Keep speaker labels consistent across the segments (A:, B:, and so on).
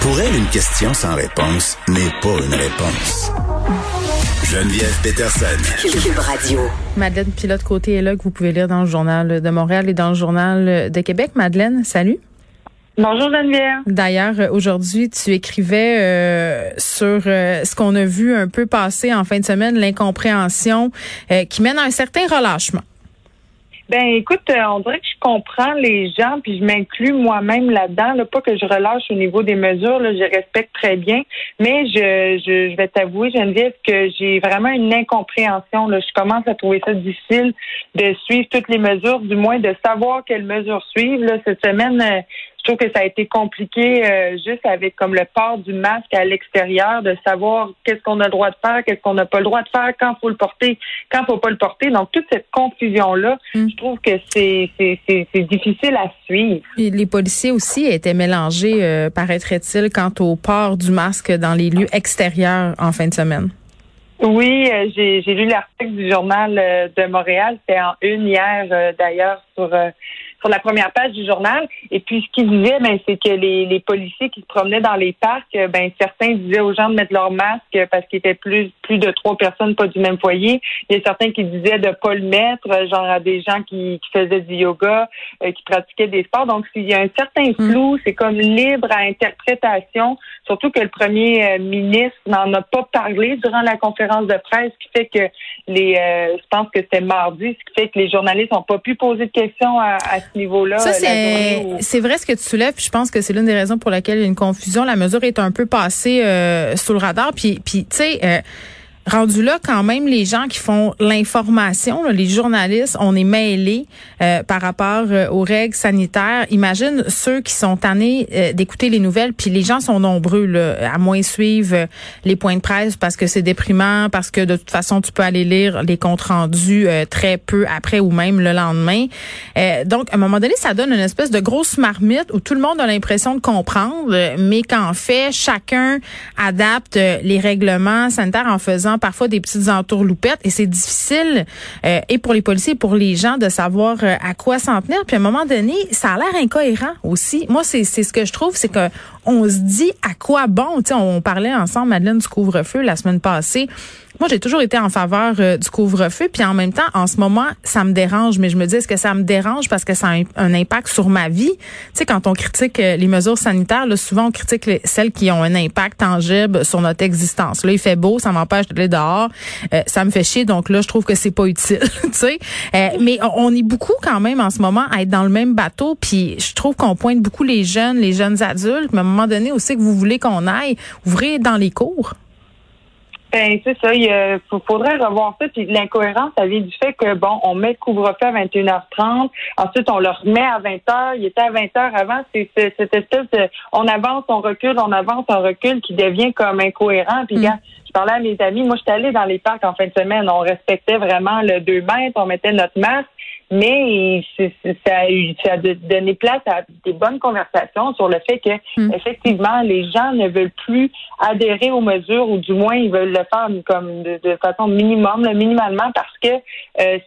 A: Pour elle, une question sans réponse n'est pas une réponse. Geneviève Peterson.
B: Cube Radio.
C: Madeleine Pilote Côté est là que vous pouvez lire dans le journal de Montréal et dans le journal de Québec. Madeleine, salut.
D: Bonjour Geneviève.
C: D'ailleurs, aujourd'hui, tu écrivais euh, sur euh, ce qu'on a vu un peu passer en fin de semaine, l'incompréhension euh, qui mène à un certain relâchement.
D: Ben écoute, euh, on dirait que je comprends les gens, puis je m'inclus moi-même là-dedans. Là, pas que je relâche au niveau des mesures, là, je respecte très bien, mais je, je, je vais t'avouer, Geneviève, que j'ai vraiment une incompréhension. Là. Je commence à trouver ça difficile de suivre toutes les mesures, du moins de savoir quelles mesures suivre. Là. Cette semaine, euh, trouve que ça a été compliqué euh, juste avec comme le port du masque à l'extérieur, de savoir qu'est-ce qu'on a le droit de faire, qu'est-ce qu'on n'a pas le droit de faire, quand faut le porter, quand faut pas le porter. Donc toute cette confusion là,
C: Mm.
D: je trouve que c'est c'est difficile à suivre.
C: Les policiers aussi étaient mélangés, euh, paraîtrait-il, quant au port du masque dans les lieux extérieurs en fin de semaine.
D: Oui, euh, j'ai j'ai lu l'article du journal euh, de Montréal, c'était en une hier d'ailleurs sur sur la première page du journal. Et puis ce qu'il disait, ben c'est que les, les policiers qui se promenaient dans les parcs, euh, ben certains disaient aux gens de mettre leur masque parce qu'il était plus plus de trois personnes, pas du même foyer. Il y a certains qui disaient de pas le mettre, euh, genre à des gens qui, qui faisaient du yoga, euh, qui pratiquaient des sports. Donc s'il y a un certain flou, c'est comme libre à interprétation. Surtout que le premier euh, ministre n'en a pas parlé durant la conférence de presse, ce qui fait que les, euh, je pense que c'était mardi, ce qui fait que les journalistes n'ont pas pu poser de questions à, à ce niveau-là.
C: Ça, c'est
D: où-
C: c'est vrai ce que tu soulèves. puis Je pense que c'est l'une des raisons pour laquelle il y a une confusion. La mesure est un peu passée euh, sous le radar. Puis, puis tu sais, euh, rendu là, quand même, les gens qui font l'information, les journalistes, on est mêlés euh, par rapport euh, aux règles sanitaires. Imagine ceux qui sont tannés euh, d'écouter les nouvelles, puis les gens sont nombreux là, à moins suivre euh, les points de presse parce que c'est déprimant, parce que de toute façon, tu peux aller lire les comptes rendus euh, très peu après ou même le lendemain. Donc, à un moment donné, ça donne une espèce de grosse marmite où tout le monde a l'impression de comprendre, mais qu'en fait, chacun adapte les règlements sanitaires en faisant parfois des petites entourloupettes et c'est difficile euh, et pour les policiers et pour les gens de savoir euh, à quoi s'en tenir. Puis à un moment donné, ça a l'air incohérent aussi. Moi, c'est ce que je trouve, c'est que on se dit à quoi bon. Sais, on parlait ensemble, Madeleine, du couvre-feu la semaine passée. Moi, j'ai toujours été en faveur euh, du couvre-feu, puis en même temps, en ce moment, ça me dérange. Mais je me dis, est-ce que ça me dérange parce que ça a un, impact sur ma vie? Tu sais, quand on critique euh, les mesures sanitaires, là, souvent on critique les- celles qui ont un impact tangible sur notre existence. Là, il fait beau, ça m'empêche d'aller dehors, euh, ça me fait chier, donc là, je trouve que c'est pas utile. tu sais, Euh, mais on on est beaucoup quand même en ce moment à être dans le même bateau, puis je trouve qu'on pointe beaucoup les jeunes, les jeunes adultes. Mais à un moment donné aussi que vous voulez qu'on aille, ouvrez dans les cours.
D: Ben, c'est ça. Il euh, faut- faudrait revoir ça. Puis l'incohérence, ça vient du fait que, bon, on met le couvre-feu à 21h30. Ensuite, on le remet à 20h. Il était à 20h avant. C'est cette espèce de, on avance, on recule, on avance, on recule qui devient comme incohérent. Puis,
C: Mm.
D: quand je parlais à mes amis, moi, j'étais allée dans les parcs en fin de semaine. On respectait vraiment le 2 mètres. On mettait notre masque. Mais ça a, eu, ça a donné place à des bonnes conversations sur le fait que
C: Mm.
D: effectivement les gens ne veulent plus adhérer aux mesures ou du moins ils veulent le faire comme de, de façon minimum, là, minimalement parce que euh,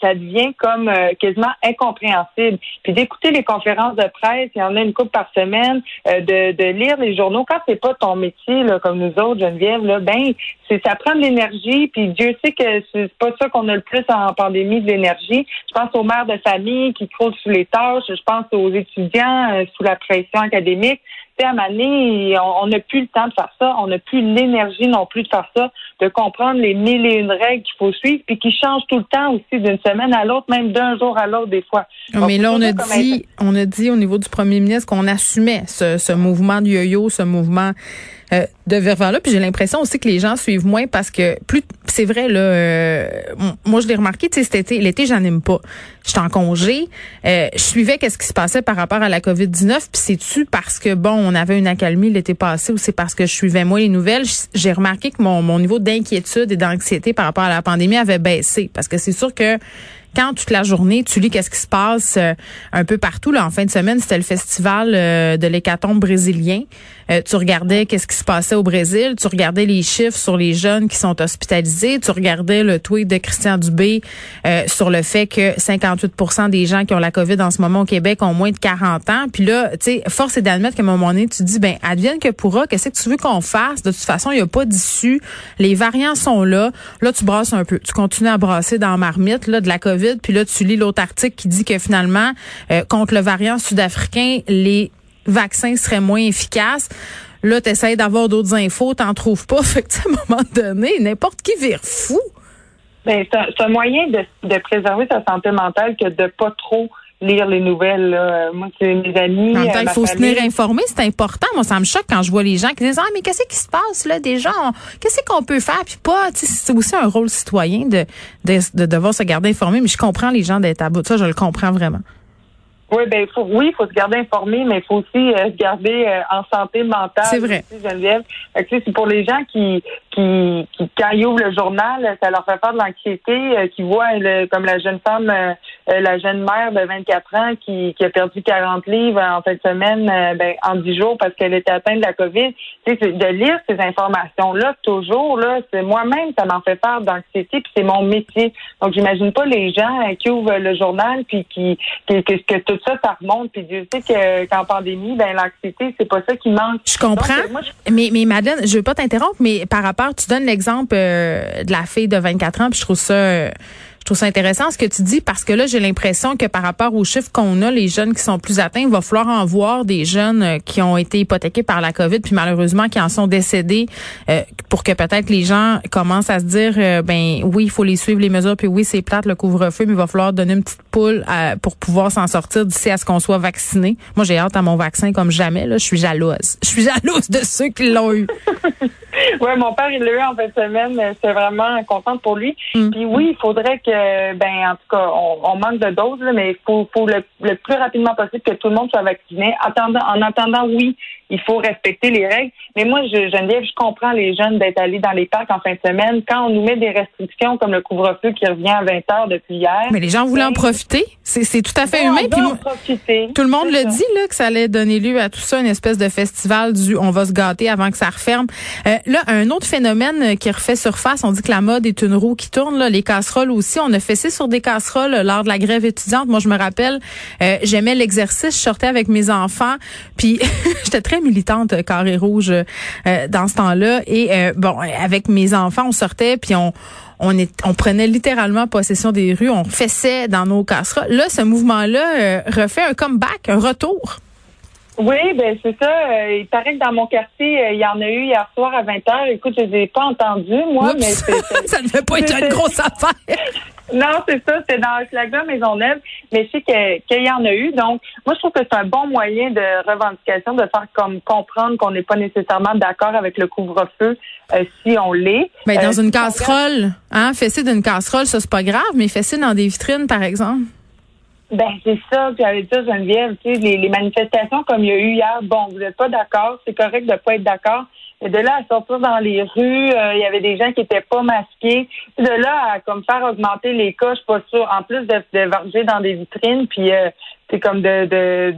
D: ça devient comme euh, quasiment incompréhensible. Puis d'écouter les conférences de presse, il y en a une coupe par semaine, euh, de, de lire les journaux quand c'est pas ton métier là, comme nous autres Geneviève là, ben c'est ça prend de l'énergie. Puis Dieu sait que c'est pas ça qu'on a le plus en pandémie de l'énergie. Je pense aux mères de famille qui croulent sous les tâches. Je pense aux étudiants euh, sous la pression académique. À Mané, on on n'a plus le temps de faire ça. On n'a plus l'énergie non plus de faire ça, de comprendre les mille et une règles qu'il faut suivre, puis qui changent tout le temps aussi d'une semaine à l'autre, même d'un jour à l'autre des fois.
C: Ah,
D: Donc,
C: mais là, on a dit, on a dit au niveau du premier ministre qu'on assumait ce, ce mouvement de yo-yo, ce mouvement euh, de vers-vers-là. Puis j'ai l'impression aussi que les gens suivent moins parce que plus c'est vrai là. euh, moi, je l'ai remarqué. Tu sais, cet été, l'été, j'anime pas. J'étais en congé. Euh, je suivais qu'est-ce qui se passait par rapport à la COVID 19. Puis c'est-tu parce que bon, on avait une accalmie l'été passé ou c'est parce que je suivais moins les nouvelles? J'ai remarqué que mon, mon niveau d'inquiétude et d'anxiété par rapport à la pandémie avait baissé parce que c'est sûr que quand toute la journée, tu lis qu'est-ce qui se passe euh, un peu partout. Là, en fin de semaine, c'était le festival euh, de l'hécatombe brésilien. Euh, tu regardais qu'est-ce qui se passait au Brésil, tu regardais les chiffres sur les jeunes qui sont hospitalisés, tu regardais le tweet de Christian Dubé sur le fait que 58% des gens qui ont la COVID en ce moment au Québec ont moins de 40 ans. Puis là, tu sais, force est d'admettre qu'à un moment donné, tu dis, ben, advienne que pourra, qu'est-ce que tu veux qu'on fasse? De toute façon, il n'y a pas d'issue. Les variants sont là. Là, tu brasses un peu. Tu continues à brasser dans marmite, là, de la COVID. Puis là, tu lis l'autre article qui dit que finalement, euh, contre le variant sud-africain, les vaccins seraient moins efficaces. Là, tu essaies d'avoir d'autres infos, t'en trouves pas. Fait que, à un moment donné, n'importe qui vire fou.
D: Ben, c'est un, moyen de, de, préserver sa santé mentale que de pas trop lire les nouvelles. Là. Moi, c'est mes amis.
C: En même temps, il faut se tenir informé, c'est important. Moi, ça me choque quand je vois les gens qui disent Ah, mais qu'est-ce qui se passe là? Déjà? Qu'est-ce qu'on peut faire? Puis pas, c'est aussi un rôle citoyen de, de, de, devoir se garder informé, mais je comprends les gens d'être à bout de ça, je le comprends vraiment.
D: Oui, ben faut, oui, il faut se garder informé, mais il faut aussi euh, se garder euh, en santé mentale.
C: C'est vrai.
D: Geneviève. C'est pour les gens qui, qui, qui, quand ils ouvrent le journal, ça leur fait faire de l'anxiété, euh, qui voient comme la jeune femme, la jeune mère de 24 ans qui, qui a perdu 40 livres en fin de semaine, ben, en 10 jours parce qu'elle était atteinte de la COVID. Tu sais, de lire ces informations-là toujours, là, c'est moi-même, ça m'en fait faire d'anxiété, puis c'est mon métier. Donc, j'imagine pas les gens qui ouvrent le journal puis qui, qui que, que tout ça, ça remonte. Puis Dieu sait que qu'en pandémie, ben l'anxiété, c'est pas ça qui manque.
C: Je comprends. Euh, mais, mais Madeleine, je veux pas t'interrompre, mais par rapport, tu donnes l'exemple euh, de la fille de 24 ans, puis je trouve ça. Euh, je trouve ça intéressant ce que tu dis parce que là, j'ai l'impression que par rapport aux chiffres qu'on a, les jeunes qui sont plus atteints, il va falloir en voir des jeunes euh, qui ont été hypothéqués par la COVID, puis malheureusement qui en sont décédés, euh, pour que peut-être les gens commencent à se dire, euh, ben oui, il faut les suivre les mesures, puis oui, c'est plate le couvre-feu, mais il va falloir donner une petite poule pour pouvoir s'en sortir d'ici à ce qu'on soit vacciné. Moi, j'ai hâte à mon vaccin comme jamais. Là, je suis jalouse. Je suis jalouse de ceux qui l'ont eu.
D: oui, mon père, il l'a eu en fin de semaine. C'est vraiment contente pour lui. Mm. Puis oui, il faudrait que, ben, en tout cas, on, manque de doses, mais il faut, faut le, plus rapidement possible que tout le monde soit vacciné. Attendant, en attendant, oui, il faut respecter les règles. Mais moi, je, Geneviève, je comprends les jeunes d'être allés dans les parcs en fin de semaine. Quand on nous met des restrictions comme le couvre-feu qui revient à 20 heures depuis hier.
C: Mais les gens voulaient en ben, profiter. C'est tout à fait humain.
D: Puis
C: tout le monde le dit là que ça allait donner lieu à tout ça, une espèce de festival du on va se gâter avant que ça referme. Euh, là, un autre phénomène qui refait surface, on dit que la mode est une roue qui tourne. Là, les casseroles aussi. On a fessé sur des casseroles lors de la grève étudiante. Moi, je me rappelle, euh, j'aimais l'exercice. Je sortais avec mes enfants, puis j'étais très militante euh, carré rouge euh, dans ce temps-là. Et euh, bon, avec mes enfants, on sortait puis on on, est, on prenait littéralement possession des rues, on fessait dans nos casseroles. Là, ce mouvement-là refait un comeback, un retour.
D: Oui, ben c'est ça. il paraît que dans mon quartier, il y en a eu hier soir à 20 h. Écoute, je les ai pas entendus, moi, mais
C: ça ne devait pas être une grosse affaire.
D: Non, c'est ça, c'est dans maison Maisonneuve, mais je sais qu'il y en a eu. Donc, moi, je trouve que c'est un bon moyen de revendication de faire comme comprendre qu'on n'est pas nécessairement d'accord avec le couvre-feu euh, si on l'est.
C: Mais dans euh, une casserole, hein, fesser d'une casserole, ça c'est pas grave, mais fesser dans des vitrines, par exemple.
D: Ben c'est ça, puis avec ça, Geneviève, tu sais, les, les manifestations comme il y a eu hier, bon, vous n'êtes pas d'accord, c'est correct de pas être d'accord, et de là à sortir dans les rues, euh, il y avait des gens qui étaient pas masqués. De là à comme faire augmenter les cas, je suis pas sûre. En plus de, de varger dans des vitrines, puis euh, c'est comme de, de,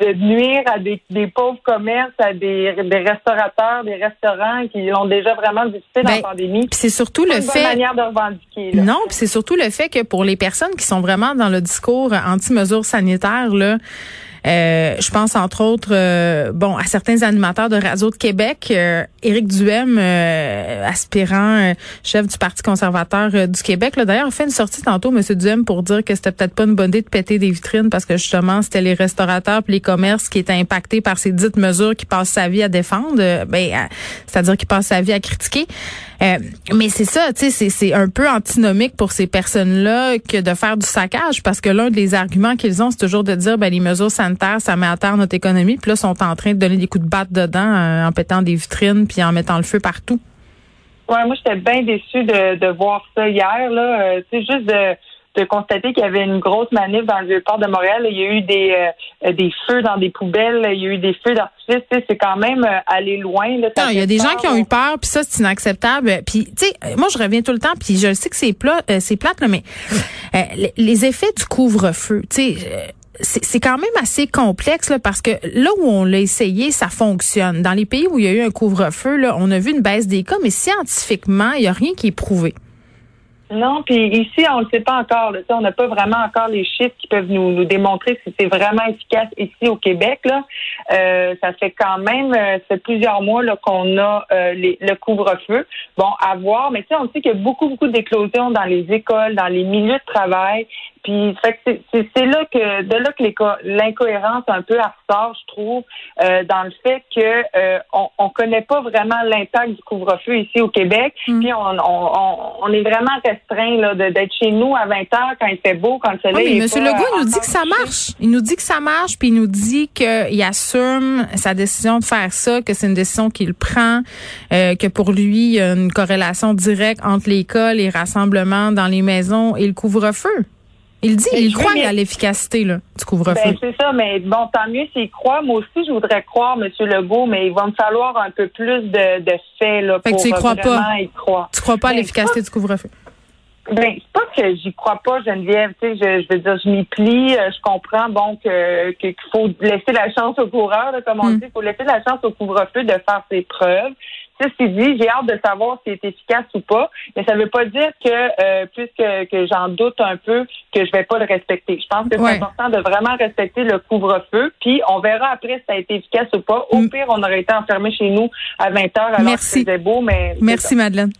D: de, nuire à des, des, pauvres commerces, à des, des restaurateurs, des restaurants qui l'ont déjà vraiment difficile dans la ben, pandémie.
C: C'est surtout le fait.
D: manière de revendiquer.
C: Non, puis c'est surtout le fait que pour les personnes qui sont vraiment dans le discours anti-mesures sanitaires là. Euh, je pense entre autres, euh, bon, à certains animateurs de radio de Québec. Euh, Éric Duhem, aspirant chef du Parti conservateur du Québec, d'ailleurs, fait une sortie tantôt, M. Duhem, pour dire que c'était peut-être pas une bonne idée de péter des vitrines parce que justement, c'était les restaurateurs et les commerces qui étaient impactés par ces dites mesures qui passent sa vie à défendre, ben, c'est-à-dire qui passent sa vie à critiquer. Euh, mais c'est ça, tu sais, c'est un peu antinomique pour ces personnes-là que de faire du saccage, parce que l'un des arguments qu'ils ont, c'est toujours de dire, ben les mesures sanitaires, ça met à terre notre économie, puis là, sont en train de donner des coups de batte dedans euh, en pétant des vitrines puis en mettant le feu partout.
D: Ouais, moi, j'étais bien déçue de, de voir ça hier, là. Euh, sais, juste de de constater qu'il y avait une grosse manif dans le vieux-port de Montréal. Il y a eu des, euh, des feux dans des poubelles, il y a eu des feux d'artifice. C'est quand même euh, aller loin. Là,
C: non, il y a des gens qui ont eu peur, puis ça, c'est inacceptable. Puis, tu sais, moi, je reviens tout le temps, puis je sais que c'est plat, c'est plate, là, mais les effets du couvre-feu, tu sais c'est quand même assez complexe parce que là où on l'a essayé, ça fonctionne. Dans les pays où il y a eu un couvre-feu, on a vu une baisse des cas, mais scientifiquement, il n'y a rien qui est prouvé.
D: Non, puis ici, on ne le sait pas encore. On n'a pas vraiment encore les chiffres qui peuvent nous, démontrer si c'est vraiment efficace ici au Québec. Euh, ça fait quand même euh, plusieurs mois qu'on a euh, le couvre-feu. Bon, à voir, mais on sait qu'il y a beaucoup, beaucoup d'éclosions dans les écoles, dans les milieux de travail. Puis c'est là que de là que l'incohérence un peu ressort, je trouve, euh, dans le fait que euh, on, on connaît pas vraiment l'impact du couvre-feu ici au Québec. Mm. Puis on, on, on, est vraiment restreint là d'être chez nous à 20 heures quand il fait beau, quand le soleil.
C: Oui, mais M. Legault, il nous dit que ça marche. Il nous dit que ça marche, puis il nous dit qu'il assume sa décision de faire ça, que c'est une décision qu'il prend, euh, que pour lui, il y a une corrélation directe entre l'école, les rassemblements dans les maisons et le couvre-feu. Il dit, il croit à l'efficacité du couvre-feu.
D: Ben, c'est ça, mais bon, tant mieux s'il croit. Moi aussi, je voudrais croire, M. Legault, mais il va me falloir un peu plus de, de faits là,
C: fait
D: pour
C: que tu
D: crois
C: pas.
D: y croire.
C: Tu crois pas à ben, l'efficacité du couvre-feu?
D: Ben, c'est pas que j'y crois pas, Geneviève. Tu sais, je, je veux dire, je m'y plie. Euh, je comprends bon que qu'il faut laisser la chance au coureur, comme on hmm. dit. Il faut laisser la chance au couvre-feu de faire ses preuves. Ceci dit, j'ai hâte de savoir si c'est efficace ou pas, mais ça ne veut pas dire que, euh, puisque que j'en doute un peu, que je vais pas le respecter. Je pense que c'est important de vraiment respecter le couvre-feu, puis on verra après si ça a été efficace ou pas. Au mm. pire, on aurait été enfermé chez nous à 20 heures alors Merci. que c'était beau, mais...
C: Merci, Madeleine.